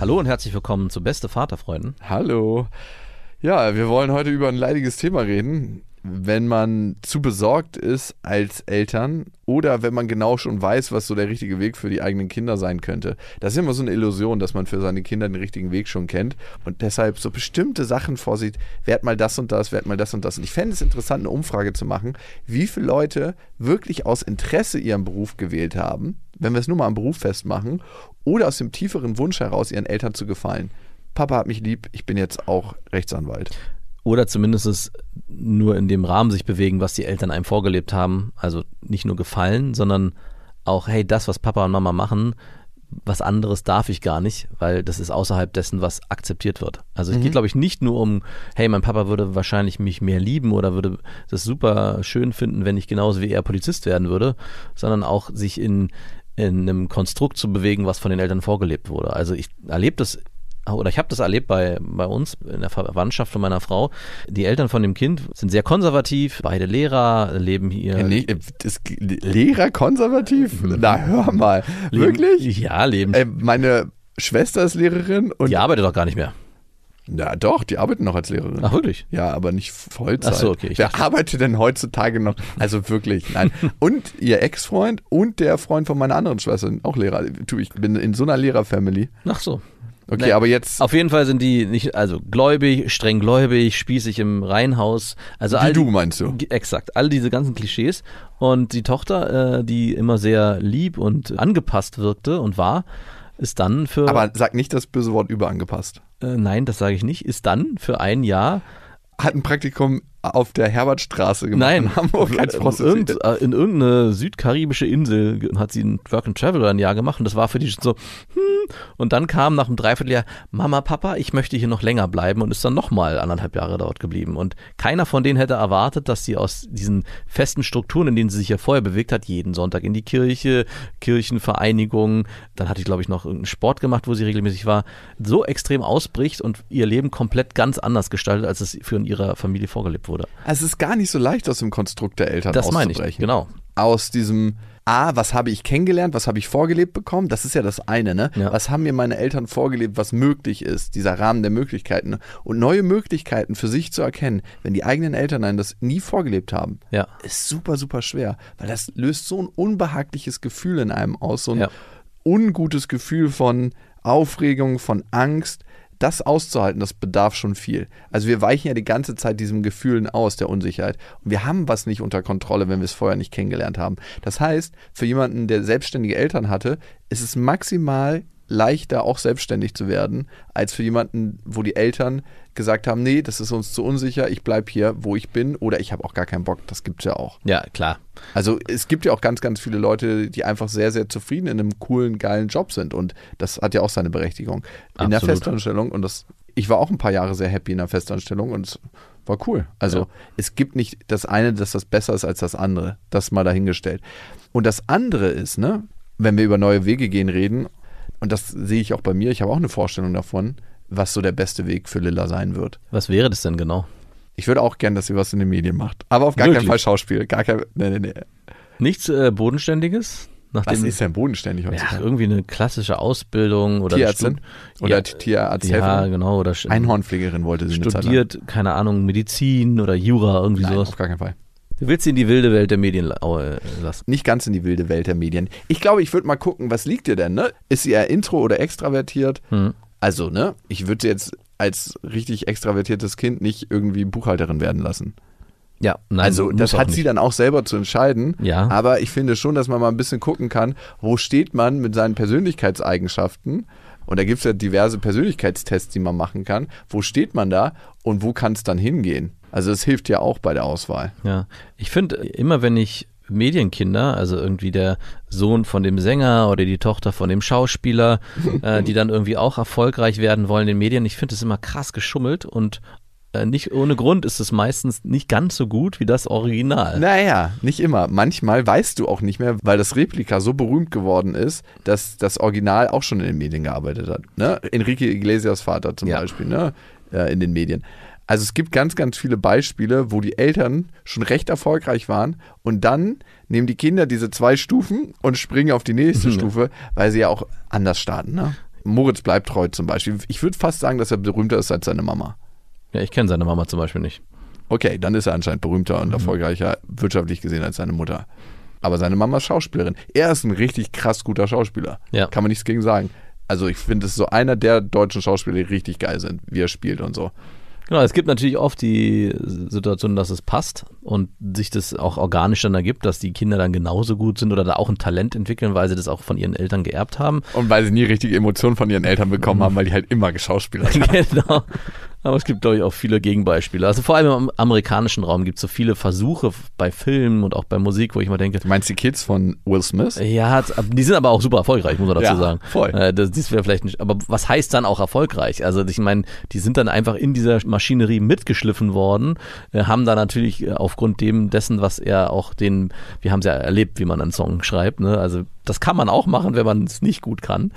Hallo und herzlich willkommen zu Beste Vaterfreunden. Hallo. Ja, wir wollen heute über ein leidiges Thema reden. Wenn man zu besorgt ist als Eltern oder wenn man genau schon weiß, was so der richtige Weg für die eigenen Kinder sein könnte. Das ist immer so eine Illusion, dass man für seine Kinder den richtigen Weg schon kennt und deshalb so bestimmte Sachen vorsieht, werd mal das und das, werd mal das und das. Und ich fände es interessant, eine Umfrage zu machen, wie viele Leute wirklich aus Interesse ihren Beruf gewählt haben, wenn wir es nur mal am Beruf festmachen, oder aus dem tieferen Wunsch heraus, ihren Eltern zu gefallen. Papa hat mich lieb, ich bin jetzt auch Rechtsanwalt. Oder zumindest es nur in dem Rahmen sich bewegen, was die Eltern einem vorgelebt haben. Also nicht nur gefallen, sondern auch, hey, das, was Papa und Mama machen, was anderes darf ich gar nicht, weil das ist außerhalb dessen, was akzeptiert wird. Also es Mhm. geht, glaube ich, nicht nur um, hey, mein Papa würde wahrscheinlich mich mehr lieben oder würde das super schön finden, wenn ich genauso wie er Polizist werden würde, sondern auch sich in, in einem Konstrukt zu bewegen, was von den Eltern vorgelebt wurde. Also ich erlebe das oder ich habe das erlebt bei, bei uns in der Verwandtschaft von meiner Frau. Die Eltern von dem Kind sind sehr konservativ, beide Lehrer, leben hier. Ja, nee, das, Lehrer konservativ? Na, hör mal. leben, Wirklich? Ja, leben. Äh, meine Schwester ist Lehrerin und. die arbeitet doch gar nicht mehr. Na doch, die arbeiten noch als Lehrerin. Ach, wirklich? Ja, aber nicht Vollzeit. Ach so, okay, ich Wer arbeitet denn heutzutage noch? Also wirklich, nein. Und ihr Ex-Freund und der Freund von meiner anderen Schwester sind auch Lehrer. Du, ich bin in so einer Lehrerfamily. Ach so. Okay, Nee. aber jetzt Auf jeden Fall sind die nicht, also gläubig, streng gläubig, spießig im Reihenhaus. Also wie all du meinst du? Exakt, all diese ganzen Klischees. Und die Tochter, äh, die immer sehr lieb und angepasst wirkte und war, ist dann für. Aber sag nicht das böse Wort überangepasst. äh, nein, das sage ich nicht, ist dann für ein Jahr Hat ein Praktikum auf der Herbertstraße gemacht Nein, in Hamburg als in, Prostituierte. irgend, äh, in irgendeine südkaribische Insel hat sie ein Work and Travel ein Jahr gemacht und das war für die so, hm. Und dann kam nach einem Dreivierteljahr, Mama, Papa, ich möchte hier noch länger bleiben und ist dann nochmal anderthalb Jahre dort geblieben. Und keiner von denen hätte erwartet, dass sie aus diesen festen Strukturen, in denen sie sich ja vorher bewegt hat, jeden Sonntag in die Kirche, Kirchenvereinigung, dann hatte ich glaube ich noch irgendeinen Sport gemacht, wo sie regelmäßig war, so extrem ausbricht und ihr Leben komplett ganz anders gestaltet, als es für in ihrer Familie vorgelebt wurde. Also es ist gar nicht so leicht, aus dem Konstrukt der Eltern Das meine ich, auszubrechen. genau. Aus diesem A, was habe ich kennengelernt, was habe ich vorgelebt bekommen, das ist ja das eine, ne? Ja. Was haben mir meine Eltern vorgelebt, was möglich ist, dieser Rahmen der Möglichkeiten. Und neue Möglichkeiten für sich zu erkennen, wenn die eigenen Eltern einen das nie vorgelebt haben, Ja. ist super, super schwer. Weil das löst so ein unbehagliches Gefühl in einem aus, so ein Ja. ungutes Gefühl von Aufregung, von Angst. Das auszuhalten, das bedarf schon viel. Also wir weichen ja die ganze Zeit diesen Gefühlen aus, der Unsicherheit. Und wir haben was nicht unter Kontrolle, wenn wir es vorher nicht kennengelernt haben. Das heißt, für jemanden, der selbstständige Eltern hatte, ist es maximal leichter, auch selbstständig zu werden, als für jemanden, wo die Eltern gesagt haben, nee, das ist uns zu unsicher, ich bleib hier, wo ich bin, oder ich habe auch gar keinen Bock. Das gibt's ja auch. Ja, klar. Also es gibt ja auch ganz, ganz viele Leute, die einfach sehr, sehr zufrieden in einem coolen, geilen Job sind. Und das hat ja auch seine Berechtigung. In der Absolut. Festanstellung. Und das, ich war auch ein paar Jahre sehr happy in der Festanstellung und es war cool. Also Ja. es gibt nicht das eine, dass das besser ist als das andere. Das mal dahingestellt. Und das andere ist, ne, wenn wir über neue Wege gehen reden, und das sehe ich auch bei mir, ich habe auch eine Vorstellung davon, was so der beste Weg für Lilla sein wird. Was wäre das denn genau? Ich würde auch gern, dass sie was in den Medien macht. Aber auf gar Wirklich? keinen Fall Schauspiel. Gar kein, nee, nee, nee. Nichts äh, Bodenständiges? Was Nachdem, ist denn bodenständig ja, heutzutage? irgendwie eine klassische Ausbildung oder Tierärztin? Oder ja, Tierarzthelferin? ja, genau. Oder Einhornpflegerin wollte sie eine studiert, keine Ahnung, Medizin oder Jura, irgendwie Nein, sowas. auf gar keinen Fall. Du willst sie in die wilde Welt der Medien äh, lassen. Nicht ganz in die wilde Welt der Medien. Ich glaube, ich würde mal gucken, was liegt dir denn, ne? Ist sie eher intro oder extravertiert? Hm. Also, ne? Ich würde jetzt als richtig extravertiertes Kind nicht irgendwie Buchhalterin werden lassen. Ja, nein, also, das hat nicht. sie dann auch selber zu entscheiden. Ja. Aber ich finde schon, dass man mal ein bisschen gucken kann, wo steht man mit seinen Persönlichkeitseigenschaften. Und da gibt es ja diverse Persönlichkeitstests, die man machen kann. Wo steht man da und wo kann es dann hingehen? Also, das hilft ja auch bei der Auswahl. Ja, ich finde, immer wenn ich Medienkinder, also irgendwie der Sohn von dem Sänger oder die Tochter von dem Schauspieler, äh, die dann irgendwie auch erfolgreich werden wollen in den Medien. Ich finde es immer krass geschummelt und äh, nicht ohne Grund ist es meistens nicht ganz so gut wie das Original. Naja, nicht immer. Manchmal weißt du auch nicht mehr, weil das Replika so berühmt geworden ist, dass das Original auch schon in den Medien gearbeitet hat. Ne? Enrique Iglesias Vater zum Ja. Beispiel, ne? Äh, in den Medien. Also es gibt ganz, ganz viele Beispiele, wo die Eltern schon recht erfolgreich waren und dann nehmen die Kinder diese zwei Stufen und springen auf die nächste Stufe, weil sie ja auch anders starten. Ne? Moritz bleibt treu zum Beispiel. Ich würde fast sagen, dass er berühmter ist als seine Mama. Ja, ich kenne seine Mama zum Beispiel nicht. Okay, dann ist er anscheinend berühmter Mhm. und erfolgreicher wirtschaftlich gesehen als seine Mutter. Aber seine Mama ist Schauspielerin. Er ist ein richtig krass guter Schauspieler. Ja. Kann man nichts gegen sagen. Also ich finde, es ist so einer der deutschen Schauspieler, die richtig geil sind, wie er spielt und so. Genau, es gibt natürlich oft die Situation, dass es passt und sich das auch organisch dann ergibt, dass die Kinder dann genauso gut sind oder da auch ein Talent entwickeln, weil sie das auch von ihren Eltern geerbt haben. Und weil sie nie richtige Emotionen von ihren Eltern bekommen haben, weil die halt immer geschauspielert haben. genau. Aber es gibt, glaube ich, auch viele Gegenbeispiele. Also vor allem im amerikanischen Raum gibt es so viele Versuche bei Filmen und auch bei Musik, wo ich mal denke, Du meinst die Kids von Will Smith? ja, die sind aber auch super erfolgreich, muss man dazu Ja, sagen. voll. Äh, das, das wäre vielleicht nicht, aber was heißt dann auch erfolgreich? Also ich meine, die sind dann einfach in dieser Maschinerie mitgeschliffen worden, äh, haben da natürlich äh, aufgrund dem dessen, was er auch den, wir haben es ja erlebt, wie man einen Song schreibt, ne? Also das kann man auch machen, wenn man es nicht gut kann.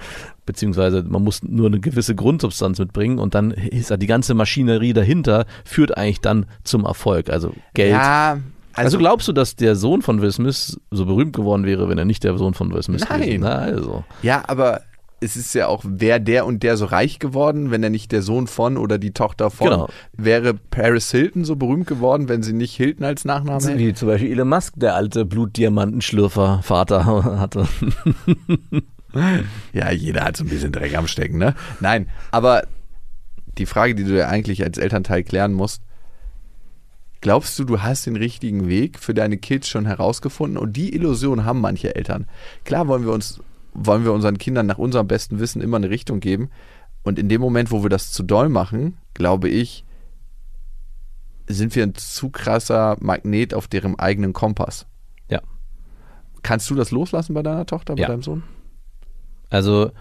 Beziehungsweise man muss nur eine gewisse Grundsubstanz mitbringen und dann ist ja die ganze Maschinerie dahinter, führt eigentlich dann zum Erfolg. Also Geld. Ja, Also, glaubst du, dass der Sohn von Will Smith so berühmt geworden wäre, wenn er nicht der Sohn von Will Smith Nein. gewesen wäre? Also. Ja, aber es ist ja auch, wäre der und der so reich geworden, wenn er nicht der Sohn von oder die Tochter von Genau. wäre Paris Hilton so berühmt geworden, wenn sie nicht Hilton als Nachname hätte? Wie zum Beispiel Elon Musk, der alte Blutdiamantenschlürfer Vater hatte. Ja, jeder hat so ein bisschen Dreck am Stecken, ne? Nein, aber die Frage, die du ja eigentlich als Elternteil klären musst, glaubst du, du hast den richtigen Weg für deine Kids schon herausgefunden? Und die Illusion haben manche Eltern. Klar wollen wir uns, wollen wir unseren Kindern nach unserem besten Wissen immer eine Richtung geben. Und in dem Moment, wo wir das zu doll machen, glaube ich, sind wir ein zu krasser Magnet auf deren eigenen Kompass. Ja. Kannst du das loslassen bei deiner Tochter, bei Ja. deinem Sohn? Also,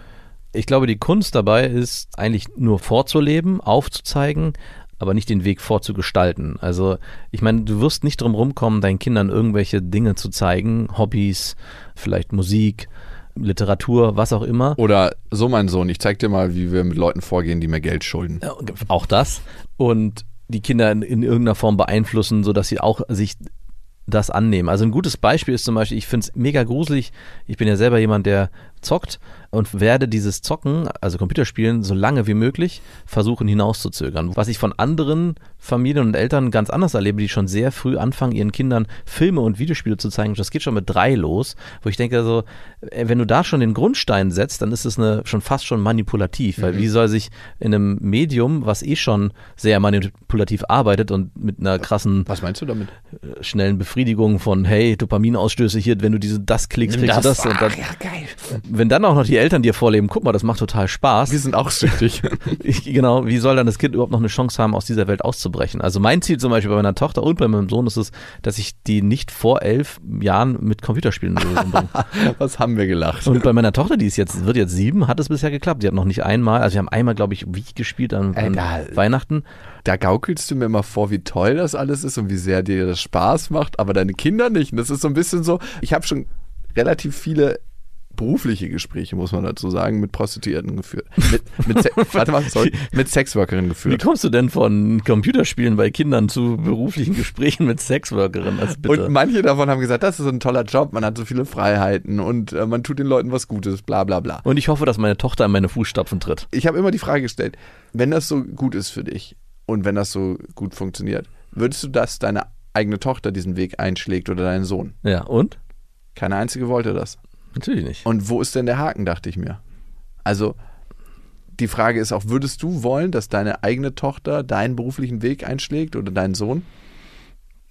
ich glaube, die Kunst dabei ist eigentlich nur vorzuleben, aufzuzeigen, aber nicht den Weg vorzugestalten. Also, ich meine, du wirst nicht drum rumkommen, deinen Kindern irgendwelche Dinge zu zeigen, Hobbys, vielleicht Musik, Literatur, was auch immer. Oder so, mein Sohn, ich zeig dir mal, wie wir mit Leuten vorgehen, die mir Geld schulden. Auch das. Und die Kinder in, in irgendeiner Form beeinflussen, sodass sie auch sich das annehmen. Also ein gutes Beispiel ist zum Beispiel, ich finde es mega gruselig. Ich bin ja selber jemand, der zockt und werde dieses Zocken, also Computerspielen, so lange wie möglich versuchen hinauszuzögern. Was ich von anderen Familien und Eltern ganz anders erlebe, die schon sehr früh anfangen, ihren Kindern Filme und Videospiele zu zeigen. Das geht schon mit drei los, wo ich denke, so, äh, wenn du da schon den Grundstein setzt, dann ist es eine, schon fast schon manipulativ, weil wie soll sich in einem Medium, was eh schon sehr manipulativ arbeitet und mit einer krassen Was meinst du damit? äh, schnellen Befriedigung von hey, Dopaminausstöße hier, wenn du diese das klickst, kriegst du das und dann, geil. Wenn dann auch noch die Eltern dir vorleben, guck mal, das macht total Spaß. Wir sind auch süchtig. Genau, wie soll dann das Kind überhaupt noch eine Chance haben, aus dieser Welt auszubrechen? Also mein Ziel zum Beispiel bei meiner Tochter und bei meinem Sohn ist es, dass ich die nicht vor elf Jahren mit Computerspielen bringe. Was haben wir gelacht? Und bei meiner Tochter, die ist jetzt, wird jetzt sieben, hat es bisher geklappt. Die hat noch nicht einmal, also wir haben einmal, glaube ich, Wii gespielt an, an Egal. Weihnachten. Da gaukelst du mir immer vor, wie toll das alles ist und wie sehr dir das Spaß macht, aber deine Kinder nicht. Und das ist so ein bisschen so, ich habe schon relativ viele berufliche Gespräche, muss man dazu sagen, mit Prostituierten geführt. Mit, mit Se warte mal, sorry, mit Sexworkerinnen Wie geführt. kommst du denn von Computerspielen bei Kindern zu beruflichen Gesprächen mit Sexworkerinnen? Also bitte. Und manche davon haben gesagt, das ist ein toller Job, man hat so viele Freiheiten und äh, man tut den Leuten was Gutes, bla bla bla. Und ich hoffe, dass meine Tochter in meine Fußstapfen tritt. ich habe immer die Frage gestellt, wenn das so gut ist für dich und wenn das so gut funktioniert, würdest du, dass deine eigene Tochter diesen Weg einschlägt oder dein Sohn? Ja, und? Keine einzige wollte das. Natürlich nicht. Und wo ist denn der Haken, dachte ich mir. Also die Frage ist auch, würdest du wollen, dass deine eigene Tochter deinen beruflichen Weg einschlägt oder dein Sohn?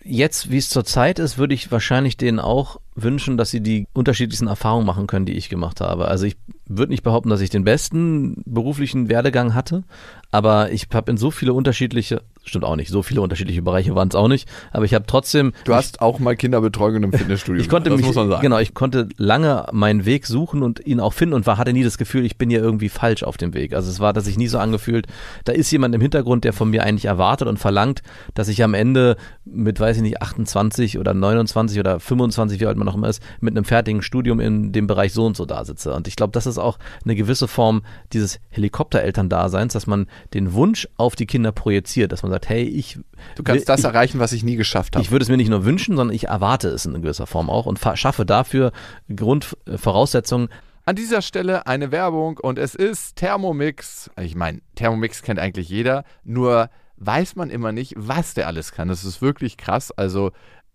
Jetzt, wie es zur Zeit ist, würde ich wahrscheinlich denen auch wünschen, dass sie die unterschiedlichsten Erfahrungen machen können, die ich gemacht habe. Also ich würde nicht behaupten, dass ich den besten beruflichen Werdegang hatte, aber ich habe in so viele unterschiedliche, stimmt auch nicht, so viele unterschiedliche Bereiche waren es auch nicht, aber ich habe trotzdem. Du hast auch mal Kinderbetreuung im Fitnessstudio. Ich konnte das mich, muss man sagen. genau, ich konnte lange meinen Weg suchen und ihn auch finden und war, hatte nie das Gefühl, ich bin hier irgendwie falsch auf dem Weg. Also es war, dass ich nie so angefühlt, da ist jemand im Hintergrund, der von mir eigentlich erwartet und verlangt, dass ich am Ende mit, weiß ich nicht, 28 oder 29 oder 25, wie alt man noch immer ist, mit einem fertigen Studium in dem Bereich so und so da sitze. Und ich glaube, das ist auch eine gewisse Form dieses Helikopterelterndaseins, dass man den Wunsch auf die Kinder projiziert, dass man sagt, hey, ich Du kannst will- das erreichen, was ich nie geschafft habe. ich würde es mir nicht nur wünschen, sondern ich erwarte es in gewisser Form auch und schaffe dafür Grundvoraussetzungen. An dieser Stelle eine Werbung und es ist Thermomix. Ich meine, Thermomix kennt eigentlich jeder, nur weiß man immer nicht, was der alles kann. Das ist wirklich krass. Also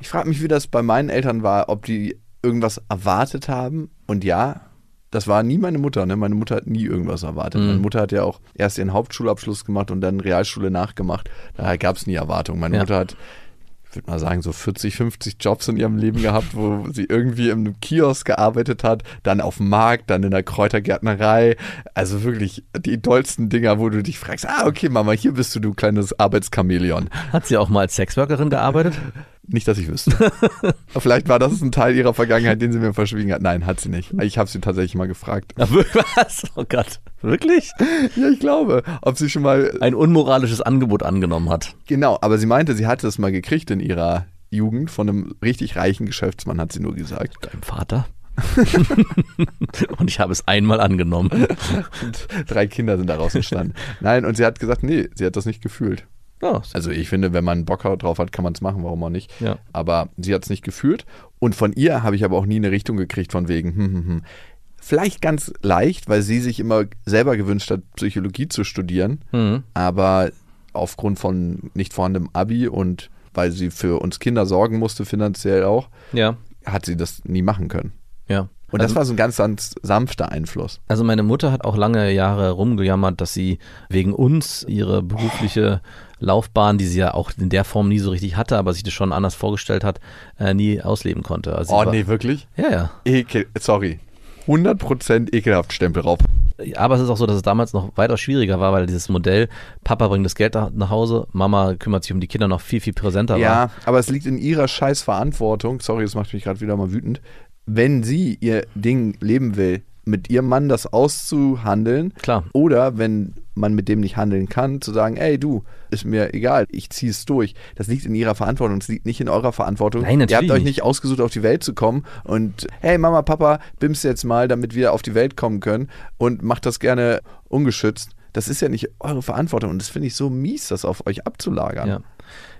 Ich frage mich, wie das bei meinen Eltern war, ob die irgendwas erwartet haben. Und ja, das war nie meine Mutter. Ne? Meine Mutter hat nie irgendwas erwartet. Mhm. Meine Mutter hat ja auch erst ihren Hauptschulabschluss gemacht und dann Realschule nachgemacht. Daher gab es nie Erwartungen. Meine Ja. Mutter hat, ich würde mal sagen, so 40, 50 Jobs in ihrem Leben gehabt, wo sie irgendwie im Kiosk gearbeitet hat, dann auf dem Markt, dann in der Kräutergärtnerei. Also wirklich die dollsten Dinger, wo du dich fragst, ah, okay, Mama, hier bist du, du kleines Arbeitschamäleon. Hat sie auch mal als Sexworkerin gearbeitet? Nicht, dass ich wüsste. Vielleicht war das ein Teil ihrer Vergangenheit, den sie mir verschwiegen hat. Nein, hat sie nicht. Ich habe sie tatsächlich mal gefragt. Was? Oh Gott. Wirklich? Ja, ich glaube. Ob sie schon mal. Ein unmoralisches Angebot angenommen hat. Genau, aber sie meinte, sie hatte es mal gekriegt in ihrer Jugend von einem richtig reichen Geschäftsmann, hat sie nur gesagt. Deinem Vater? und ich habe es einmal angenommen. Und drei Kinder sind daraus entstanden. Nein, und sie hat gesagt, nee, sie hat das nicht gefühlt. Also ich finde, wenn man Bock drauf hat, kann man es machen, warum auch nicht. Ja. Aber sie hat es nicht gefühlt. Und von ihr habe ich aber auch nie eine Richtung gekriegt von wegen, hm, hm, hm. Vielleicht ganz leicht, weil sie sich immer selber gewünscht hat, Psychologie zu studieren. Mhm. Aber aufgrund von nicht vorhandenem Abi und weil sie für uns Kinder sorgen musste, finanziell auch, ja, hat sie das nie machen können. ja. Und also, das war so ein ganz, ganz sanfter Einfluss. also meine Mutter hat auch lange Jahre rumgejammert, dass sie wegen uns ihre berufliche Laufbahn, die sie ja auch in der Form nie so richtig hatte, aber sich das schon anders vorgestellt hat, äh, nie ausleben konnte. Also Oh war- nee, wirklich? Ja, ja. Ekel, sorry. 100% ekelhaft Stempel drauf. Aber es ist auch so, dass es damals noch weitaus schwieriger war, weil dieses Modell, Papa bringt das Geld nach Hause, Mama kümmert sich um die Kinder noch viel, viel präsenter war. Ja, aber es liegt in ihrer scheiß Verantwortung, sorry, das macht mich gerade wieder mal wütend, wenn sie ihr Ding leben will, mit ihrem Mann das auszuhandeln Klar. oder wenn man mit dem nicht handeln kann, zu sagen, ey du, ist mir egal, ich ziehe es durch. Das liegt in ihrer Verantwortung, es liegt nicht in eurer Verantwortung. Nein, natürlich Ihr habt euch nicht. ausgesucht, auf die Welt zu kommen und hey Mama, Papa, bims jetzt mal, damit wir auf die Welt kommen können und macht das gerne ungeschützt. Das ist ja nicht eure Verantwortung und das finde ich so mies, das auf euch abzulagern. Ja.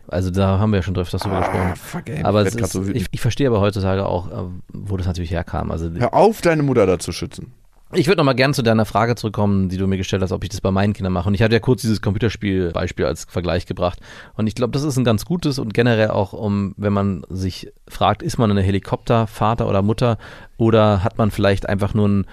Also da haben wir ja schon öfters drüber gesprochen. Ah, fuck, ey, Aber ich ist, so ich, ich verstehe aber heutzutage auch, äh, wo das natürlich herkam. Also Hör auf, deine Mutter da zu schützen. ich würde noch mal gern zu deiner Frage zurückkommen, die du mir gestellt hast, ob ich das bei meinen Kindern mache. Und ich hatte ja kurz dieses Computerspiel-Beispiel als Vergleich gebracht. Und ich glaube, das ist ein ganz gutes und generell auch, um, wenn man sich fragt, ist man eine Helikoptervater oder Mutter oder hat man vielleicht einfach nur einen,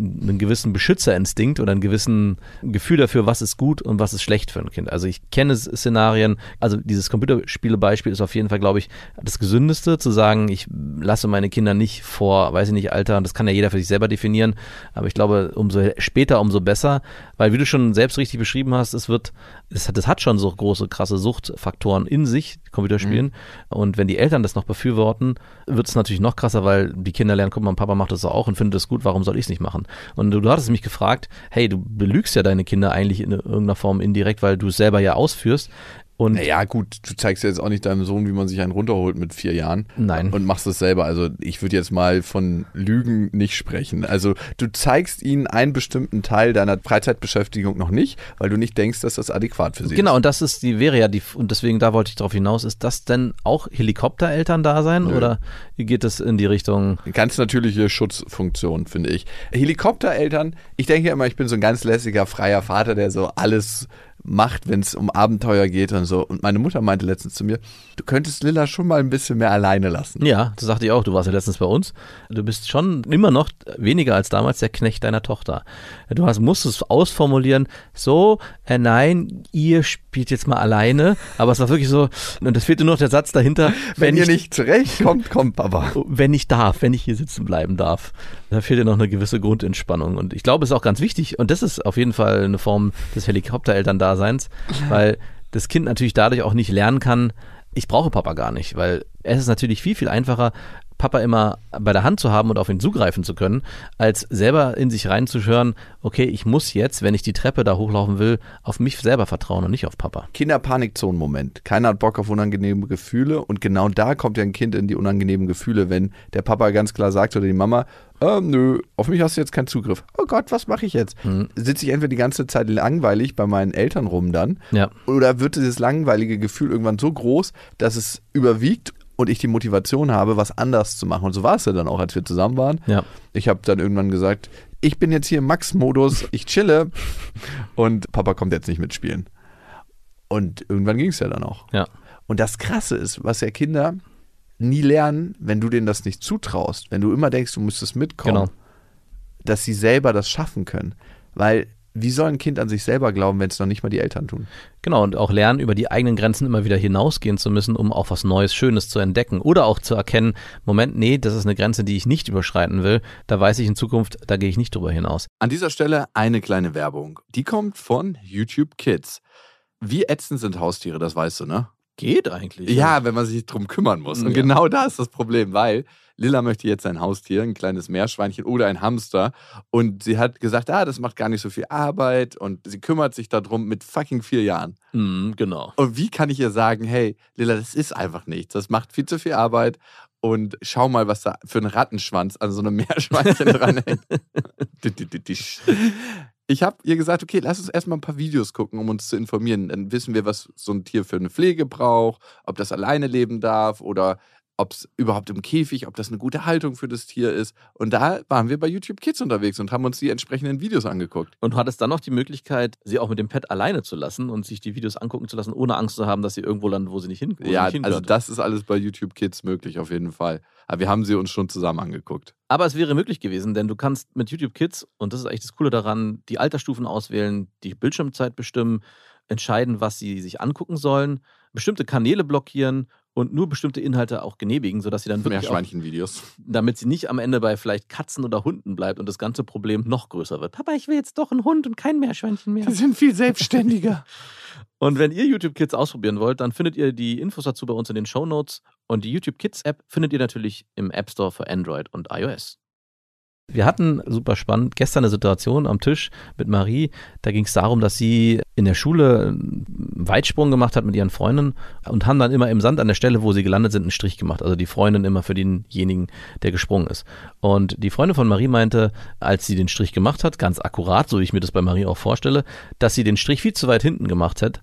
einen gewissen Beschützerinstinkt oder einen gewissen Gefühl dafür, was ist gut und was ist schlecht für ein Kind. Also ich kenne Szenarien, also dieses Computerspiele-Beispiel ist auf jeden Fall, glaube ich, das gesündeste, zu sagen, ich lasse meine Kinder nicht vor, weiß ich nicht, Alter, das kann ja jeder für sich selber definieren, aber ich glaube, umso später, umso besser, weil wie du schon selbst richtig beschrieben hast, es wird, es hat, das hat schon so große, krasse Suchtfaktoren in sich, Computerspielen. Und wenn die Eltern das noch befürworten, wird es natürlich noch krasser, weil die Kinder lernen, guck mal, Papa macht das auch und findet das gut, warum soll ich es nicht machen? Und du, du hattest mich gefragt, hey, du belügst ja deine Kinder eigentlich in irgendeiner Form indirekt, weil du es selber ja ausführst. Und Naja, gut, du zeigst ja jetzt auch nicht deinem Sohn, wie man sich einen runterholt mit vier Jahren. Nein. Und machst es selber. Also ich würde jetzt mal von Lügen nicht sprechen. Also du zeigst ihnen einen bestimmten Teil deiner Freizeitbeschäftigung noch nicht, weil du nicht denkst, dass das adäquat für sie Genau, und das ist die wäre ja die und deswegen da wollte ich darauf hinaus, ist das denn auch Helikoptereltern da sein Nö. oder geht es in die Richtung ist. Ganz natürliche Schutzfunktion, finde ich. Helikoptereltern, ich denke immer, ich bin so ein ganz lässiger, freier Vater, der so alles macht, wenn es um Abenteuer geht und so. Und meine Mutter meinte letztens zu mir, du könntest Lilla schon mal ein bisschen mehr alleine lassen. Ja, das sagte ich auch. Du warst ja letztens bei uns. Du bist schon immer noch weniger als damals der Knecht deiner Tochter. Du hast, musst es ausformulieren, so, äh, nein, ihr spielt jetzt mal alleine. Aber es war wirklich so, und es fehlte nur noch der Satz dahinter, Wenn, wenn, ihr ich, nicht zurechtkommt, kommt Papa. wenn ich darf, wenn ich hier sitzen bleiben darf. Da fehlt ja noch eine gewisse Grundentspannung. Und ich glaube, es ist auch ganz wichtig. Und das ist auf jeden Fall eine Form des Helikopterelterndaseins, weil das Kind natürlich dadurch auch nicht lernen kann, ich brauche Papa gar nicht, weil es ist natürlich viel, viel einfacher, Papa immer bei der Hand zu haben und auf ihn zugreifen zu können, als selber in sich reinzuhören, okay, ich muss jetzt, wenn ich die Treppe da hochlaufen will, auf mich selber vertrauen und nicht auf Papa. Kinderpanikzone-Moment. Keiner hat Bock auf unangenehme Gefühle und genau da kommt ja ein Kind in die unangenehmen Gefühle, wenn der Papa ganz klar sagt oder die Mama, ähm, nö, auf mich hast du jetzt keinen Zugriff. Oh Gott, was mache ich jetzt? Sitze ich entweder die ganze Zeit langweilig bei meinen Eltern rum dann Ja. oder wird dieses langweilige Gefühl irgendwann so groß, dass es überwiegt und ich die Motivation habe, was anders zu machen. Und so war es ja dann auch, als wir zusammen waren. Ja. Ich habe dann irgendwann gesagt, ich bin jetzt hier im Max-Modus, ich chille und Papa kommt jetzt nicht mitspielen. Und irgendwann ging es ja dann auch. Ja. Und das Krasse ist, was ja Kinder nie lernen, wenn du denen das nicht zutraust, wenn du immer denkst, du müsstest mitkommen, Genau. dass sie selber das schaffen können. Weil wie soll ein Kind an sich selber glauben, wenn es noch nicht mal die Eltern tun? Genau, und auch lernen, über die eigenen Grenzen immer wieder hinausgehen zu müssen, um auch was Neues, Schönes zu entdecken. Oder auch zu erkennen, Moment, nee, das ist eine Grenze, die ich nicht überschreiten will. Da weiß ich in Zukunft, da gehe ich nicht drüber hinaus. An dieser Stelle eine kleine Werbung. Die kommt von YouTube Kids. Wie ätzend sind Haustiere, das weißt du, ne? Geht eigentlich. Ja, wenn man sich drum kümmern muss. Und Ja. genau da ist das Problem, weil Lilla möchte jetzt ein Haustier, ein kleines Meerschweinchen oder ein Hamster. Und sie hat gesagt, ah, das macht gar nicht so viel Arbeit und sie kümmert sich darum mit fucking vier Jahren. Mhm, genau. Und wie kann ich ihr sagen, hey, Lilla, das ist einfach nichts. Das macht viel zu viel Arbeit. Und schau mal, was da für ein Rattenschwanz an so einem Meerschweinchen dranhängt. Ich habe ihr gesagt, okay, lass uns erstmal ein paar Videos gucken, um uns zu informieren. Dann wissen wir, was so ein Tier für eine Pflege braucht, ob das alleine leben darf oder ob es überhaupt im Käfig, ob das eine gute Haltung für das Tier ist. Und da waren wir bei YouTube Kids unterwegs und haben uns die entsprechenden Videos angeguckt. Und du hattest dann noch die Möglichkeit, sie auch mit dem Pet alleine zu lassen und sich die Videos angucken zu lassen, ohne Angst zu haben, dass sie irgendwo landet, wo sie nicht hin wo sie ja, nicht also das ist alles bei YouTube Kids möglich, auf jeden Fall. Aber wir haben sie uns schon zusammen angeguckt. Aber es wäre möglich gewesen, denn du kannst mit YouTube Kids, und das ist eigentlich das Coole daran, die Altersstufen auswählen, die Bildschirmzeit bestimmen, entscheiden, was sie sich angucken sollen, bestimmte Kanäle blockieren und nur bestimmte Inhalte auch genehmigen, sodass sie dann wirklich Meerschweinchen-Videos. damit sie nicht am Ende bei vielleicht Katzen oder Hunden bleibt und das ganze Problem noch größer wird. Papa, ich will jetzt doch einen Hund und kein Meerschweinchen mehr. sind viel selbstständiger. Und wenn ihr YouTube Kids ausprobieren wollt, dann findet ihr die Infos dazu bei uns in den Show Notes. Und die YouTube Kids App findet ihr natürlich im App Store für Android und iOS. Wir hatten super spannend gestern eine Situation am Tisch mit Marie. Da ging es darum, dass sie in der Schule einen Weitsprung gemacht hat mit ihren Freunden und haben dann immer im Sand an der Stelle, wo sie gelandet sind, einen Strich gemacht. Also die Freundin immer für denjenigen, der gesprungen ist. Und die Freundin von Marie meinte, als sie den Strich gemacht hat, ganz akkurat, so wie ich mir das bei Marie auch vorstelle, dass sie den Strich viel zu weit hinten gemacht hat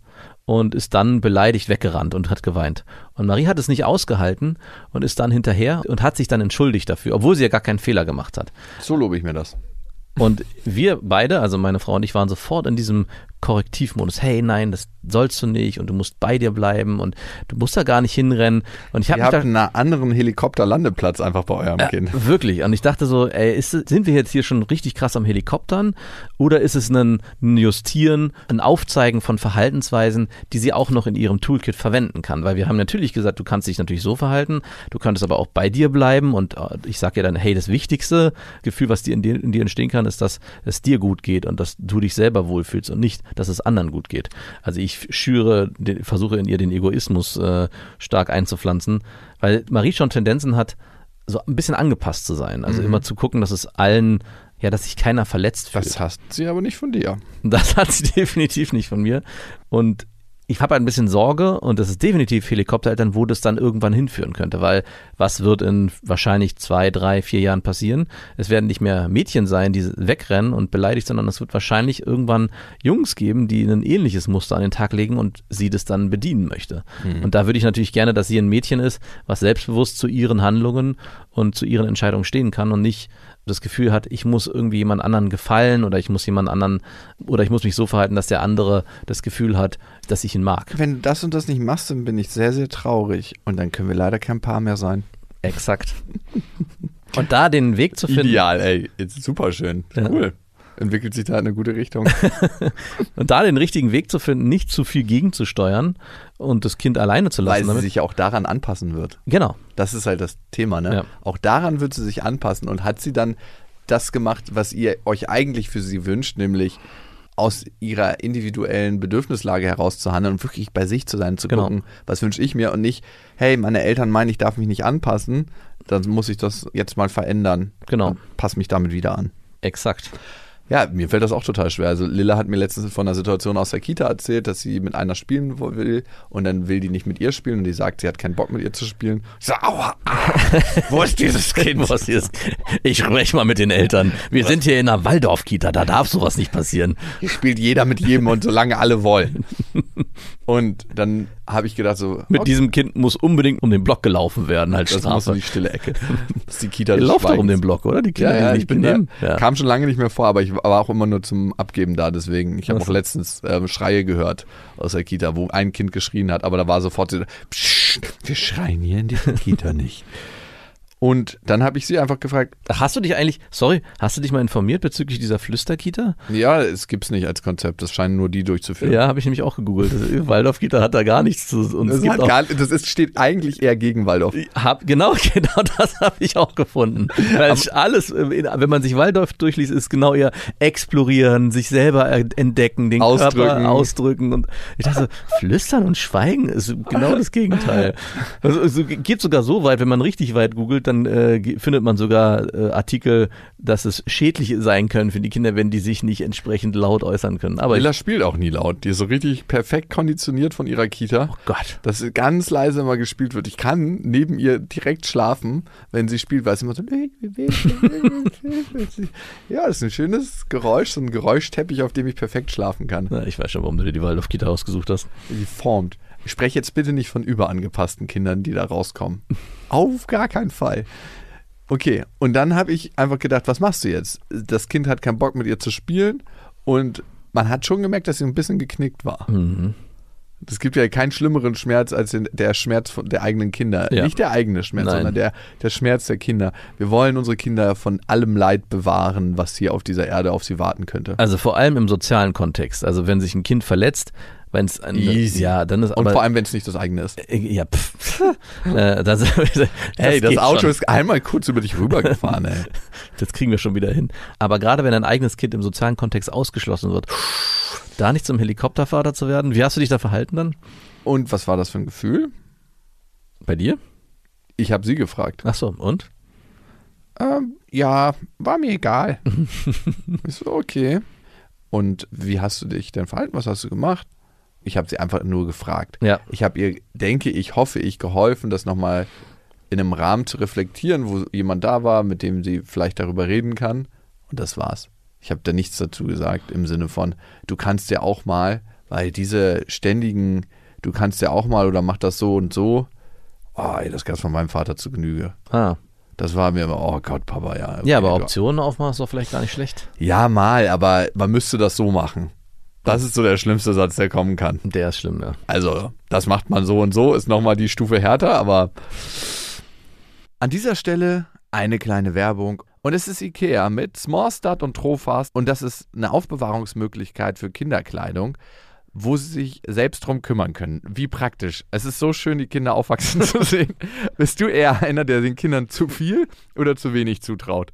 und ist dann beleidigt weggerannt und hat geweint. Und Marie hat es nicht ausgehalten und ist dann hinterher und hat sich dann entschuldigt dafür, obwohl sie ja gar keinen Fehler gemacht hat. So lobe ich mir das. Und wir beide, also meine Frau und ich, waren sofort in diesem Korrektivmodus. Hey, nein, das sollst du nicht und du musst bei dir bleiben und du musst da gar nicht hinrennen. Und ich habe Ihr habt da, einen anderen Helikopterlandeplatz einfach bei eurem ja, Kind. wirklich. Und ich dachte so, ey, ist, sind wir jetzt hier schon richtig krass am Helikoptern oder ist es ein, ein Justieren, ein Aufzeigen von Verhaltensweisen, die sie auch noch in ihrem Toolkit verwenden kann? Weil wir haben natürlich gesagt, du kannst dich natürlich so verhalten, du könntest aber auch bei dir bleiben und äh, ich sage ja dann, hey, das wichtigste Gefühl, was dir in, dir in dir entstehen kann, ist, dass es dir gut geht und dass du dich selber wohlfühlst und nicht, dass es anderen gut geht. Also ich schüre, den, versuche in ihr den Egoismus äh, stark einzupflanzen, weil Marie schon Tendenzen hat, so ein bisschen angepasst zu sein. Also immer zu gucken, dass es allen, ja, dass sich keiner verletzt fühlt. Das hast sie aber nicht von dir. Das hat sie definitiv nicht von mir. Und ich habe ein bisschen Sorge und das ist definitiv Helikoptereltern, wo das dann irgendwann hinführen könnte, weil was wird in wahrscheinlich zwei, drei, vier Jahren passieren? Es werden nicht mehr Mädchen sein, die wegrennen und beleidigt, sondern es wird wahrscheinlich irgendwann Jungs geben, die ein ähnliches Muster an den Tag legen und sie das dann bedienen möchte. Und da würde ich natürlich gerne, dass sie ein Mädchen ist, was selbstbewusst zu ihren Handlungen und zu ihren Entscheidungen stehen kann und nicht das Gefühl hat, ich muss irgendwie jemand anderen gefallen oder ich muss jemand anderen oder ich muss mich so verhalten, dass der andere das Gefühl hat, dass ich ihn mag. Wenn du das und das nicht machst, dann bin ich sehr, sehr traurig. Und dann können wir leider kein Paar mehr sein. Exakt. Und da den Weg zu finden, Ideal, ey. Ist super schön. Ja. Cool. Entwickelt sich da in eine gute Richtung. und da den richtigen Weg zu finden, nicht zu viel gegenzusteuern und das Kind alleine zu Weil lassen. sie damit, sich auch daran anpassen wird. genau. Das ist halt das Thema, ne? Ja. Auch daran wird sie sich anpassen und hat sie dann das gemacht, was ihr euch eigentlich für sie wünscht, nämlich aus ihrer individuellen Bedürfnislage heraus zu handeln und wirklich bei sich zu sein, zu Genau. gucken, was wünsche ich mir und nicht, hey, meine Eltern meinen, ich darf mich nicht anpassen, dann muss ich das jetzt mal verändern. Genau. Pass mich damit wieder an. Exakt. Ja, mir fällt das auch total schwer. Also Lilla hat mir letztens von einer Situation aus der Kita erzählt, dass sie mit einer spielen wo- will und dann will die nicht mit ihr spielen und die sagt, sie hat keinen Bock mit ihr zu spielen. Ich so, aua, ah, wo ist dieses Kind? Was ist? Ich spreche mal mit den Eltern. Wir sind hier in einer Waldorf-Kita, da darf sowas nicht passieren. Hier spielt jeder mit jedem und solange alle wollen. Und dann habe ich gedacht so, Mit okay, diesem Kind muss unbedingt um den Block gelaufen werden als das muss in Strafe. die stille Ecke. Das ist die Kita Ihr des lauft doch um den Block, oder? Die Kinder, Ja, die ja, nicht die Kinder. Ja. Kam schon lange nicht mehr vor, aber ich war auch immer nur zum Abgeben da, deswegen. Ich habe auch letztens ähm, Schreie gehört aus der Kita, wo ein Kind geschrien hat, aber da war sofort so, Psst, wir schreien hier in dieser Kita nicht. Und dann habe ich sie einfach gefragt, Hast du dich eigentlich, sorry, hast du dich mal informiert bezüglich dieser Flüsterkita? ja, es gibt's nicht als Konzept, das scheinen nur die durchzuführen. Ja, habe ich nämlich auch gegoogelt. Das- Waldorf-Kita hat da gar nichts zu und es Das, gibt auch, gar, das ist, steht eigentlich eher gegen Waldorf. hab, genau, genau das habe ich auch gefunden. Weil es alles, äh, wenn man sich Waldorf durchliest, ist genau eher explorieren, sich selber entdecken, den Ausdrücken. Körper ausdrücken und ich dachte, flüstern und schweigen ist genau das Gegenteil. Also, es geht sogar so weit, wenn man richtig weit googelt, dann äh, findet man sogar äh, Artikel, dass es schädlich sein können für die Kinder, wenn die sich nicht entsprechend laut äußern können. Aber Lilla spielt auch nie laut. Die ist so richtig perfekt konditioniert von ihrer Kita. oh Gott. dass ganz leise immer gespielt wird. Ich kann neben ihr direkt schlafen, wenn sie spielt, weil es immer so. Ja, das ist ein schönes Geräusch, so ein Geräuschteppich, auf dem ich perfekt schlafen kann. Na, ich weiß schon, warum du dir die Waldorf-Kita ausgesucht hast. Die formt. Ich spreche jetzt bitte nicht von überangepassten Kindern, die da rauskommen. Auf gar keinen Fall. Okay, und dann habe ich einfach gedacht, was machst du jetzt? Das Kind hat keinen Bock mit ihr zu spielen und man hat schon gemerkt, dass sie ein bisschen geknickt war. Mhm. Es gibt ja keinen schlimmeren Schmerz als den, der Schmerz von der eigenen Kinder. Ja. Nicht der eigene Schmerz, Nein. sondern der, der Schmerz der Kinder. Wir wollen unsere Kinder von allem Leid bewahren, was hier auf dieser Erde auf sie warten könnte. Also vor allem im sozialen Kontext. Also wenn sich ein Kind verletzt, wenn es ein, Easy. ja, dann ist Und aber vor allem, wenn es nicht das eigene ist. Äh, ja, pff. äh, das, Hey, das Auto schon. ist einmal kurz über dich rübergefahren, ey. Das kriegen wir schon wieder hin. Aber gerade wenn ein eigenes Kind im sozialen Kontext ausgeschlossen wird, da nicht zum Helikoptervater zu werden, wie hast du dich da verhalten dann? Und was war das für ein Gefühl? Bei dir? Ich habe sie gefragt. Ach so, und? Ähm, ja, war mir egal. ich so, okay. Und wie hast du dich denn verhalten? Was hast du gemacht? Ich habe sie einfach nur gefragt. Ja. Ich habe ihr, denke ich, hoffe ich, geholfen, das nochmal in einem Rahmen zu reflektieren, wo jemand da war, mit dem sie vielleicht darüber reden kann. Und das war's. Ich habe da nichts dazu gesagt im Sinne von, du kannst ja auch mal, weil diese ständigen, du kannst ja auch mal oder mach das so und so, oh, ey, das gab's von meinem Vater zu Genüge. Ah. Das war mir immer, oh Gott, Papa, ja. okay, Ja, aber Optionen aufmachen ist doch vielleicht gar nicht schlecht. Ja, mal, aber man müsste das so machen. Das ist so der schlimmste Satz, der kommen kann. Der ist schlimm, ja. Also, das macht man so und so, ist nochmal die Stufe härter, aber an dieser Stelle eine kleine Werbung. Und es ist Ikea mit Smallstart und Trofast und das ist eine Aufbewahrungsmöglichkeit für Kinderkleidung, wo sie sich selbst drum kümmern können. Wie praktisch. Es ist so schön, die Kinder aufwachsen zu sehen. Bist du eher einer, der den Kindern zu viel oder zu wenig zutraut?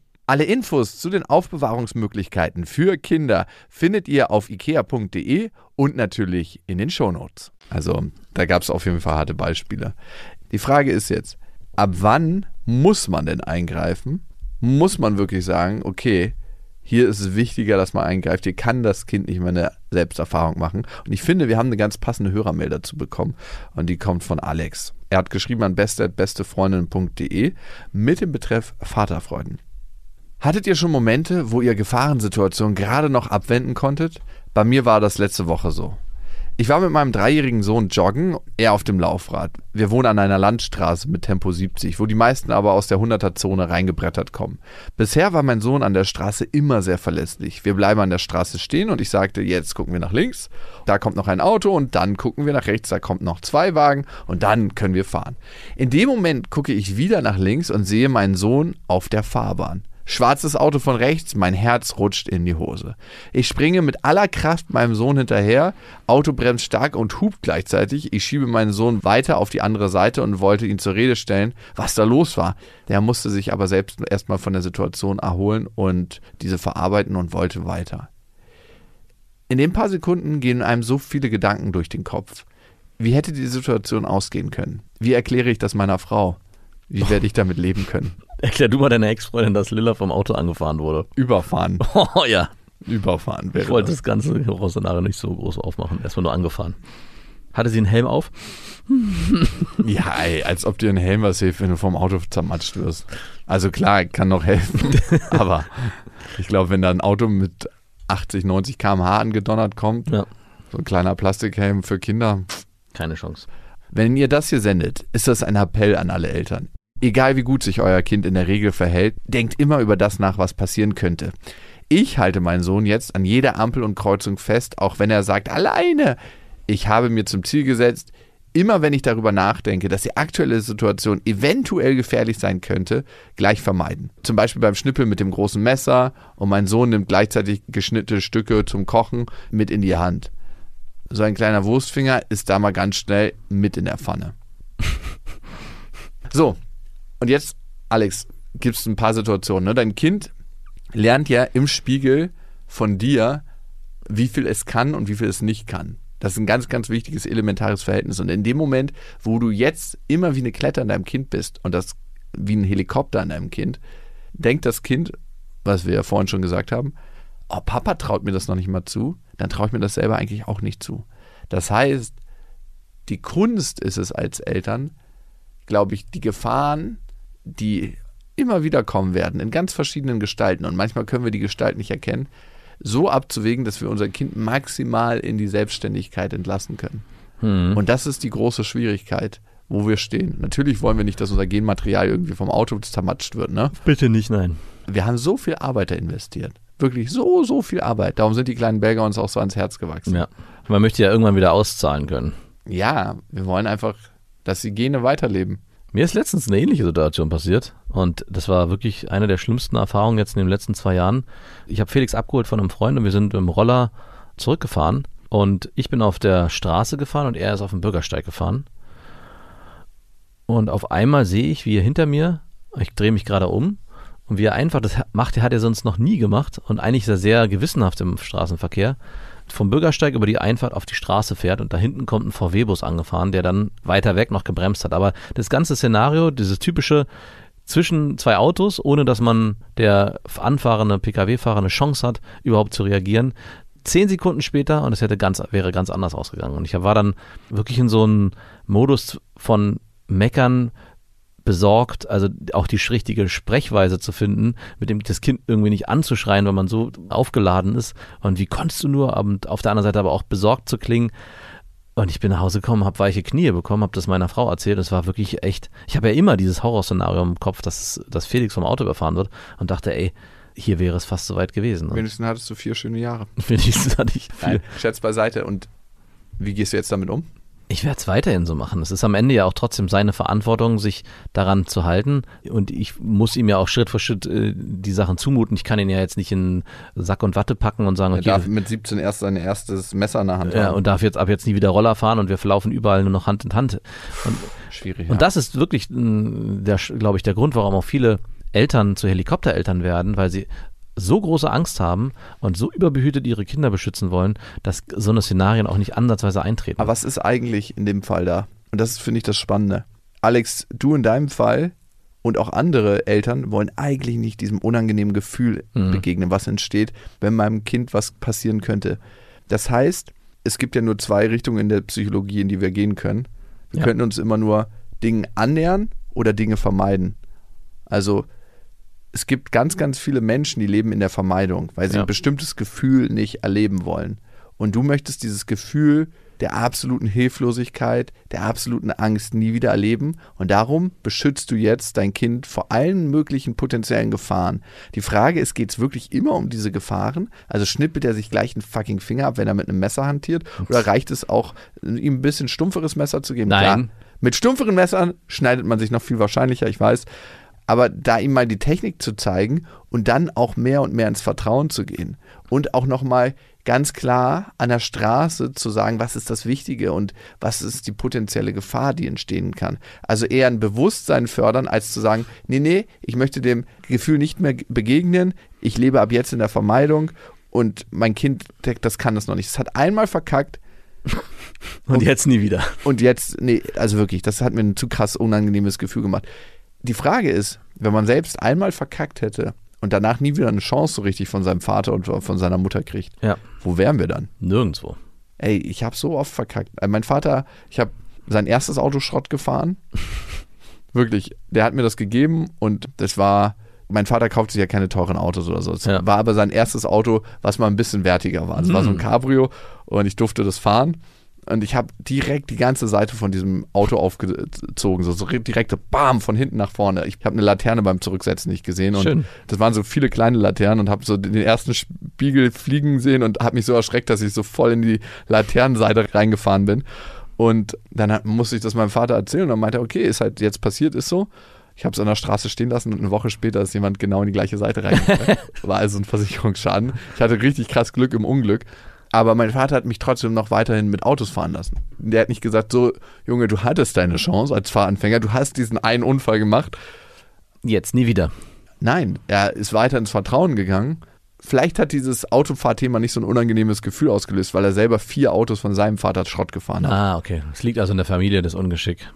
Alle Infos zu den Aufbewahrungsmöglichkeiten für Kinder findet ihr auf ikea.de und natürlich in den Shownotes. Also da gab es auf jeden Fall harte Beispiele. Die Frage ist jetzt, ab wann muss man denn eingreifen? Muss man wirklich sagen, okay, hier ist es wichtiger, dass man eingreift. Hier kann das Kind nicht mehr eine Selbsterfahrung machen. Und ich finde, wir haben eine ganz passende Hörermail dazu bekommen. Und die kommt von Alex. Er hat geschrieben an beste.bestefreundin.de mit dem Betreff Vaterfreuden. Hattet ihr schon Momente, wo ihr Gefahrensituationen gerade noch abwenden konntet? Bei mir war das letzte Woche so. Ich war mit meinem dreijährigen Sohn joggen, er auf dem Laufrad. Wir wohnen an einer Landstraße mit Tempo 70, wo die meisten aber aus der 100er-Zone reingebrettert kommen. Bisher war mein Sohn an der Straße immer sehr verlässlich. Wir bleiben an der Straße stehen und ich sagte, jetzt gucken wir nach links, da kommt noch ein Auto und dann gucken wir nach rechts, da kommt noch zwei Wagen und dann können wir fahren. In dem Moment gucke ich wieder nach links und sehe meinen Sohn auf der Fahrbahn. Schwarzes Auto von rechts, mein Herz rutscht in die Hose. Ich springe mit aller Kraft meinem Sohn hinterher, Auto bremst stark und hupt gleichzeitig. Ich schiebe meinen Sohn weiter auf die andere Seite und wollte ihn zur Rede stellen, was da los war. Der musste sich aber selbst erstmal von der Situation erholen und diese verarbeiten und wollte weiter. In den paar Sekunden gehen einem so viele Gedanken durch den Kopf. Wie hätte die Situation ausgehen können? Wie erkläre ich das meiner Frau? Wie werde ich damit leben können? Erklär du mal deiner Ex-Freundin, dass Lilla vom Auto angefahren wurde. Überfahren. Oh ja. Überfahren wäre Ich wollte das. das ganze Horrorszenario nicht so groß aufmachen. Erstmal nur angefahren. Hatte sie einen Helm auf? Ja, ey, als ob dir ein Helm was hilft, wenn du vom Auto zermatscht wirst. Also klar, kann noch helfen, aber ich glaube, wenn da ein Auto mit 80, 90 km/h angedonnert kommt, Ja. so ein kleiner Plastikhelm für Kinder. Keine Chance. Wenn ihr das hier sendet, ist das ein Appell an alle Eltern. Egal wie gut sich euer Kind in der Regel verhält, denkt immer über das nach, was passieren könnte. Ich halte meinen Sohn jetzt an jeder Ampel und Kreuzung fest, auch wenn er sagt, alleine. Ich habe mir zum Ziel gesetzt, immer wenn ich darüber nachdenke, dass die aktuelle Situation eventuell gefährlich sein könnte, gleich vermeiden. Zum Beispiel beim Schnippeln mit dem großen Messer und mein Sohn nimmt gleichzeitig geschnittene Stücke zum Kochen mit in die Hand. So ein kleiner Wurstfinger ist da mal ganz schnell mit in der Pfanne. So, und jetzt, Alex, gibt es ein paar Situationen. Ne? Dein Kind lernt ja im Spiegel von dir, wie viel es kann und wie viel es nicht kann. Das ist ein ganz, ganz wichtiges, elementares Verhältnis. Und in dem Moment, wo du jetzt immer wie eine Kletter an deinem Kind bist und das wie ein Helikopter an deinem Kind, denkt das Kind, was wir ja vorhin schon gesagt haben, oh, Papa traut mir das noch nicht mal zu, dann traue ich mir das selber eigentlich auch nicht zu. Das heißt, die Kunst ist es als Eltern, glaube ich, die Gefahren, die immer wieder kommen werden, in ganz verschiedenen Gestalten, und manchmal können wir die Gestalt nicht erkennen, so abzuwägen, dass wir unser Kind maximal in die Selbstständigkeit entlassen können. Hm. Und das ist die große Schwierigkeit, wo wir stehen. Natürlich wollen wir nicht, dass unser Genmaterial irgendwie vom Auto zermatscht wird, ne? Bitte nicht, nein. Wir haben so viel Arbeit da investiert. Wirklich so, so viel Arbeit. Darum sind die kleinen Belgier uns auch so ans Herz gewachsen. Ja. Man möchte ja irgendwann wieder auszahlen können. Ja, wir wollen einfach, dass die Gene weiterleben. Mir ist letztens eine ähnliche Situation passiert und das war wirklich eine der schlimmsten Erfahrungen jetzt in den letzten zwei Jahren. Ich habe Felix abgeholt von einem Freund und wir sind mit dem Roller zurückgefahren und ich bin auf der Straße gefahren und er ist auf dem Bürgersteig gefahren. Und auf einmal sehe ich, wie er hinter mir, ich drehe mich gerade um und wie er einfach, das macht, hat er sonst noch nie gemacht und eigentlich ist er sehr gewissenhaft im Straßenverkehr, vom Bürgersteig über die Einfahrt auf die Straße fährt und da hinten kommt ein VW-Bus angefahren, der dann weiter weg noch gebremst hat. Aber das ganze Szenario, dieses typische zwischen zwei Autos, ohne dass man der anfahrende Pkw-Fahrer eine Chance hat, überhaupt zu reagieren. Zehn Sekunden später und es hätte ganz, wäre ganz anders ausgegangen. Und ich war dann wirklich in so einem Modus von Meckern, besorgt, also auch die richtige Sprechweise zu finden, mit dem das Kind irgendwie nicht anzuschreien, wenn man so aufgeladen ist. Und wie konntest du nur, und auf der anderen Seite aber auch besorgt zu klingen. Und ich bin nach Hause gekommen, habe weiche Knie bekommen, habe das meiner Frau erzählt. Es war wirklich echt. Ich habe ja immer dieses Horrorszenario im Kopf, dass, dass Felix vom Auto überfahren wird und dachte, ey, hier wäre es fast so weit gewesen. Wenigstens hattest du vier schöne Jahre. wenigstens hatte ich viel. Nein, Scherz beiseite. Und wie gehst du jetzt damit um? Ich werde es weiterhin so machen. Es ist am Ende ja auch trotzdem seine Verantwortung, sich daran zu halten. Und ich muss ihm ja auch Schritt für Schritt äh, die Sachen zumuten. Ich kann ihn ja jetzt nicht in Sack und Watte packen und sagen, Er okay, darf mit 17 erst sein erstes Messer in der Hand ja, haben. und darf jetzt ab jetzt nie wieder Roller fahren und wir laufen überall nur noch Hand in Hand. Und, Schwierig. und das ist wirklich, der, glaube ich, der Grund, warum auch viele Eltern zu Helikoptereltern werden, weil sie so große Angst haben und so überbehütet ihre Kinder beschützen wollen, dass so eine Szenarien auch nicht ansatzweise eintreten. Aber was ist eigentlich in dem Fall da? Und das finde ich, das Spannende. Alex, du in deinem Fall und auch andere Eltern wollen eigentlich nicht diesem unangenehmen Gefühl Mhm. begegnen, was entsteht, wenn meinem Kind was passieren könnte. Das heißt, es gibt ja nur zwei Richtungen in der Psychologie, in die wir gehen können. Wir Ja. könnten uns immer nur Dingen annähern oder Dinge vermeiden. Also es gibt ganz, ganz viele Menschen, die leben in der Vermeidung, weil sie Ja. ein bestimmtes Gefühl nicht erleben wollen. Und du möchtest dieses Gefühl der absoluten Hilflosigkeit, der absoluten Angst nie wieder erleben. Und darum beschützt du jetzt dein Kind vor allen möglichen potenziellen Gefahren. Die Frage ist, geht es wirklich immer um diese Gefahren? Also schnippelt er sich gleich einen fucking Finger ab, wenn er mit einem Messer hantiert? Oder reicht es auch, ihm ein bisschen stumpferes Messer zu geben? Nein. Klar, mit stumpferen Messern schneidet man sich noch viel wahrscheinlicher, ich weiß. Aber da ihm mal die Technik zu zeigen und dann auch mehr und mehr ins Vertrauen zu gehen und auch nochmal ganz klar an der Straße zu sagen, was ist das Wichtige und was ist die potenzielle Gefahr, die entstehen kann. Also eher ein Bewusstsein fördern, als zu sagen, nee, nee, ich möchte dem Gefühl nicht mehr begegnen, ich lebe ab jetzt in der Vermeidung und mein Kind, das kann das noch nicht. Es hat einmal verkackt, und jetzt nie wieder. und jetzt, nee, also wirklich, das hat mir ein zu krass unangenehmes Gefühl gemacht. Die Frage ist, wenn man selbst einmal verkackt hätte und danach nie wieder eine Chance so richtig von seinem Vater und von seiner Mutter kriegt, Ja, wo wären wir dann? nirgendwo. Ey, ich habe so oft verkackt. Äh, Mein Vater, ich habe sein erstes Auto Schrott gefahren. Wirklich, der hat mir das gegeben und das war, mein Vater kauft sich ja keine teuren Autos oder so. Es Ja. war aber sein erstes Auto, was mal ein bisschen wertiger war. Es war so ein Cabrio und ich durfte das fahren. Und ich habe direkt die ganze Seite von diesem Auto aufgezogen, so, so direkte Bam von hinten nach vorne. Ich habe eine Laterne beim Zurücksetzen nicht gesehen und Schön. das waren so viele kleine Laternen und habe so den ersten Spiegel fliegen sehen und habe mich so erschreckt, dass ich so voll in die Laternenseite reingefahren bin. Und dann musste ich das meinem Vater erzählen und dann meinte er, okay, ist halt jetzt passiert, ist so. Ich habe es an der Straße stehen lassen und eine Woche später ist jemand genau in die gleiche Seite reingefahren. War also ein Versicherungsschaden. Ich hatte richtig krass Glück im Unglück. Aber mein Vater hat mich trotzdem noch weiterhin mit Autos fahren lassen. Der hat nicht gesagt, so, Junge, du hattest deine Chance als Fahranfänger, du hast diesen einen Unfall gemacht. Jetzt nie wieder. Nein, er ist weiter ins Vertrauen gegangen. Vielleicht hat dieses Autofahrthema nicht so ein unangenehmes Gefühl ausgelöst, weil er selber vier Autos von seinem Vater Schrott gefahren hat. Ah, okay. Es liegt also in der Familie, das Ungeschick.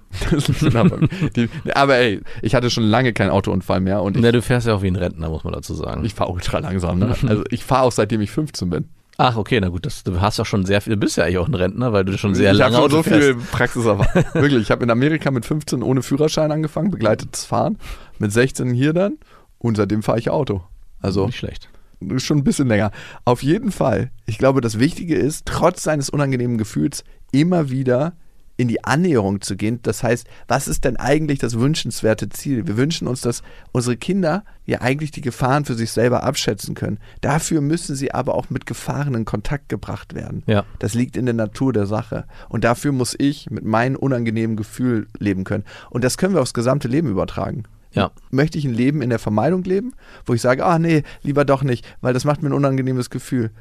Die, aber ey, ich hatte schon lange keinen Autounfall mehr und ich, Na, du fährst ja auch wie ein Rentner, muss man dazu sagen. ich fahre ultra langsam. Ne? Also ich fahre auch seitdem ich 15 bin. Ach, okay, na gut, das, du hast doch schon sehr viel, du bist ja eigentlich auch ein Rentner, weil du schon sehr ich lange habe schon Auto so viel fährst. Praxiserfahrung. Wirklich, ich habe in Amerika mit 15 ohne Führerschein angefangen, begleitetes Fahren. Mit 16 hier dann und seitdem fahre ich Auto. Also Nicht schlecht. schon ein bisschen länger. Auf jeden Fall, ich glaube, das Wichtige ist, trotz seines unangenehmen Gefühls immer wieder in die Annäherung zu gehen. Das heißt, was ist denn eigentlich das wünschenswerte Ziel? Wir wünschen uns, dass unsere Kinder ja eigentlich die Gefahren für sich selber abschätzen können. Dafür müssen sie aber auch mit Gefahren in Kontakt gebracht werden. Ja. Das liegt in der Natur der Sache. Und dafür muss ich mit meinem unangenehmen Gefühl leben können. Und das können wir aufs gesamte Leben übertragen. Ja. Möchte ich ein Leben in der Vermeidung leben, wo ich sage, ah nee, lieber doch nicht, weil das macht mir ein unangenehmes Gefühl.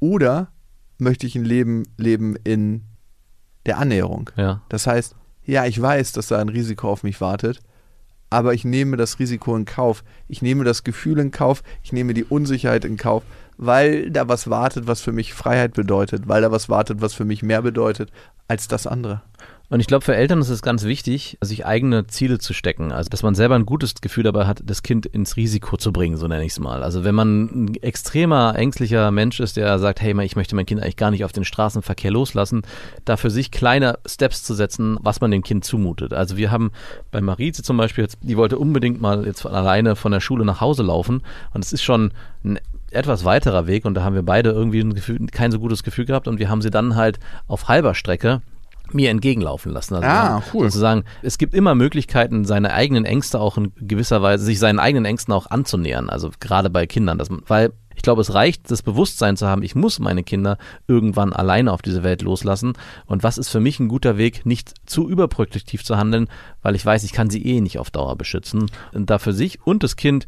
Oder möchte ich ein Leben leben in der Annäherung? Ja. Das heißt, ja, ich weiß, dass da ein Risiko auf mich wartet, aber ich nehme das Risiko in Kauf. Ich nehme das Gefühl in Kauf, ich nehme die Unsicherheit in Kauf, weil da was wartet, was für mich Freiheit bedeutet, weil da was wartet, was für mich mehr bedeutet als das andere. Und ich glaube, für Eltern ist es ganz wichtig, sich eigene Ziele zu stecken. Also, dass man selber ein gutes Gefühl dabei hat, das Kind ins Risiko zu bringen, so nenne ich es mal. Also, wenn man ein extremer, ängstlicher Mensch ist, der sagt, hey, ich möchte mein Kind eigentlich gar nicht auf den Straßenverkehr loslassen, da für sich kleine Steps zu setzen, was man dem Kind zumutet. Also, wir haben bei Marize zum Beispiel, die wollte unbedingt mal jetzt alleine von der Schule nach Hause laufen. Und es ist schon ein etwas weiterer Weg und da haben wir beide irgendwie Gefühl, kein so gutes Gefühl gehabt und wir haben sie dann halt auf halber Strecke mir entgegenlaufen lassen. Also Ah, cool. Sozusagen, es gibt immer Möglichkeiten, seine eigenen Ängste auch in gewisser Weise, sich seinen eigenen Ängsten auch anzunähern. Also gerade bei Kindern, dass man, weil ich glaube, es reicht, das Bewusstsein zu haben, ich muss meine Kinder irgendwann alleine auf diese Welt loslassen. Und was ist für mich ein guter Weg, nicht zu überprojektiv zu handeln, weil ich weiß, ich kann sie eh nicht auf Dauer beschützen. Und da für sich und das Kind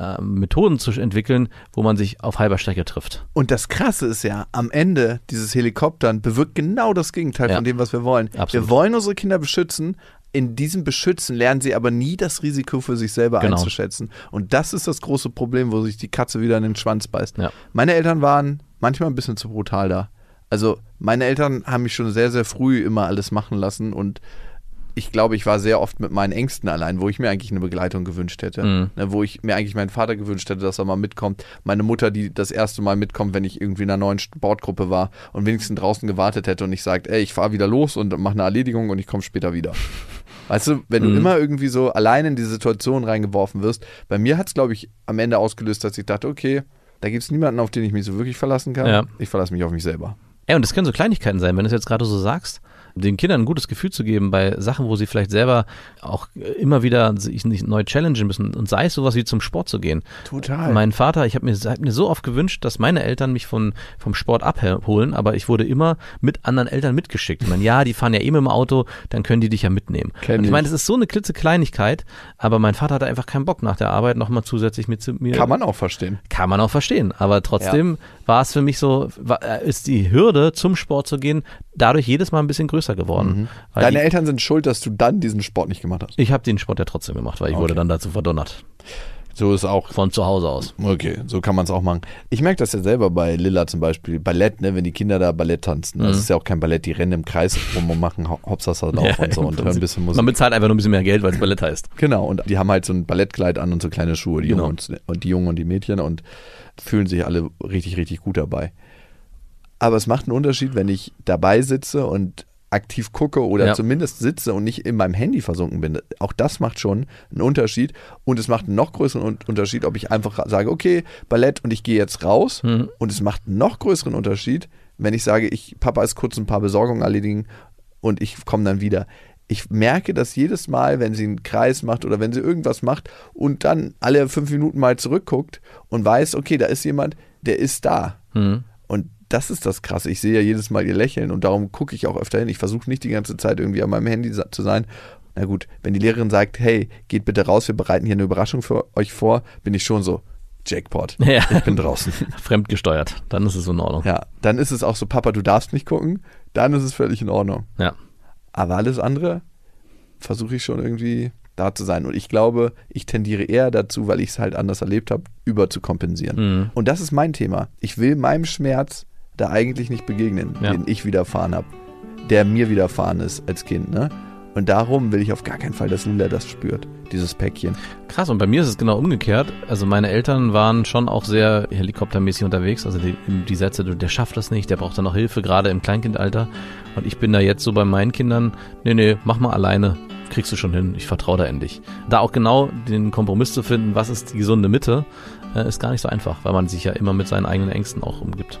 äh, Methoden zu entwickeln, wo man sich auf halber Strecke trifft. Und das Krasse ist ja, am Ende dieses Helikoptern bewirkt genau das Gegenteil Ja. von dem, was wir wollen. Absolut. Wir wollen unsere Kinder beschützen. In diesem Beschützen lernen sie aber nie das Risiko für sich selber Genau. einzuschätzen. Und das ist das große Problem, wo sich die Katze wieder in den Schwanz beißt. Ja. Meine Eltern waren manchmal ein bisschen zu brutal da. Also meine Eltern haben mich schon sehr, sehr früh immer alles machen lassen und ich glaube, ich war sehr oft mit meinen Ängsten allein, wo ich mir eigentlich eine Begleitung gewünscht hätte. Mhm. Ne, wo ich mir eigentlich meinen Vater gewünscht hätte, dass er mal mitkommt. Meine Mutter, die das erste Mal mitkommt, wenn ich irgendwie in einer neuen Sportgruppe war und wenigstens draußen gewartet hätte und ich sagt, ey, ich fahre wieder los und mache eine Erledigung und ich komme später wieder. Weißt du, wenn du Mhm. immer irgendwie so allein in die Situation reingeworfen wirst, bei mir hat es, glaube ich, am Ende ausgelöst, dass ich dachte, okay, da gibt es niemanden, auf den ich mich so wirklich verlassen kann. Ja. Ich verlasse mich auf mich selber. Ja, und das können so Kleinigkeiten sein, wenn du es jetzt gerade so sagst, den Kindern ein gutes Gefühl zu geben bei Sachen, wo sie vielleicht selber auch immer wieder sich nicht neu challengen müssen und sei es sowas wie zum Sport zu gehen. Total. Mein Vater, ich habe mir, hab mir so oft gewünscht, dass meine Eltern mich von, vom Sport abholen, aber ich wurde immer mit anderen Eltern mitgeschickt. Ich meine, ja, die fahren ja eh mit dem Auto, dann können die dich ja mitnehmen. Kenn und ich meine, das ist so eine klitzekleinigkeit, aber mein Vater hatte einfach keinen Bock nach der Arbeit nochmal zusätzlich mit zu mir. Kann man auch verstehen. Kann man auch verstehen. Aber trotzdem war es für mich so, war, äh, ist die Hürde zum Sport zu gehen dadurch jedes Mal ein bisschen größer geworden. Weil Deine die, Eltern sind schuld, dass du dann diesen Sport nicht gemacht hast. ich habe den Sport ja trotzdem gemacht, weil ich Okay. wurde dann dazu verdonnert. So ist auch. Von zu Hause aus. Okay, so kann man es auch machen. Ich merke das ja selber bei Lilla zum Beispiel. Ballett, ne, wenn die Kinder da Ballett tanzen. Das Mhm. ist ja auch kein Ballett, die rennen im Kreis rum und machen Ho- Hopsasa drauf und so und hören ein bisschen Musik. Man bezahlt einfach nur ein bisschen mehr Geld, weil es Ballett heißt. Genau, und die haben halt so ein Ballettkleid an und so kleine Schuhe, die, Genau. Jungen und, und die Jungen und die Mädchen und fühlen sich alle richtig, richtig gut dabei. Aber es macht einen Unterschied, wenn ich dabei sitze und aktiv gucke oder Ja. zumindest sitze und nicht in meinem Handy versunken bin. Auch das macht schon einen Unterschied. Und es macht einen noch größeren Un- Unterschied, ob ich einfach sage, okay, Ballett und ich gehe jetzt raus. Mhm. Und es macht einen noch größeren Unterschied, wenn ich sage, ich, Papa ist kurz ein paar Besorgungen erledigen und ich komme dann wieder. Ich merke das jedes Mal, wenn sie einen Kreis macht oder wenn sie irgendwas macht und dann alle fünf Minuten mal zurückguckt und weiß, okay, da ist jemand, der ist da. Mhm. Und das ist das Krasse. Ich sehe ja jedes Mal ihr Lächeln und darum gucke ich auch öfter hin. Ich versuche nicht die ganze Zeit irgendwie an meinem Handy zu sein. Na gut, wenn die Lehrerin sagt, hey, geht bitte raus, wir bereiten hier eine Überraschung für euch vor, bin ich schon so, Jackpot. Ja. Ich bin draußen. Fremdgesteuert. Dann ist es in Ordnung. Ja, dann ist es auch so, Papa, du darfst nicht gucken. Dann ist es völlig in Ordnung. Ja. Aber alles andere versuche ich schon irgendwie da zu sein. Und ich glaube, ich tendiere eher dazu, weil ich es halt anders erlebt habe, über zu kompensieren. Mhm. Und das ist mein Thema. Ich will meinem Schmerz da eigentlich nicht begegnen, ja. den ich widerfahren habe, der mir widerfahren ist als Kind. Ne? Und darum will ich auf gar keinen Fall, dass Lila das spürt, dieses Päckchen. Krass, und bei mir ist es genau umgekehrt. Also meine Eltern waren schon auch sehr helikoptermäßig unterwegs. Also die, die Sätze, der schafft das nicht, der braucht dann noch Hilfe, gerade im Kleinkindalter. Und ich bin da jetzt so bei meinen Kindern, nee, nee, mach mal alleine, kriegst du schon hin, ich vertraue da endlich. Da auch genau den Kompromiss zu finden, was ist die gesunde Mitte, äh, ist gar nicht so einfach, weil man sich ja immer mit seinen eigenen Ängsten auch umgibt.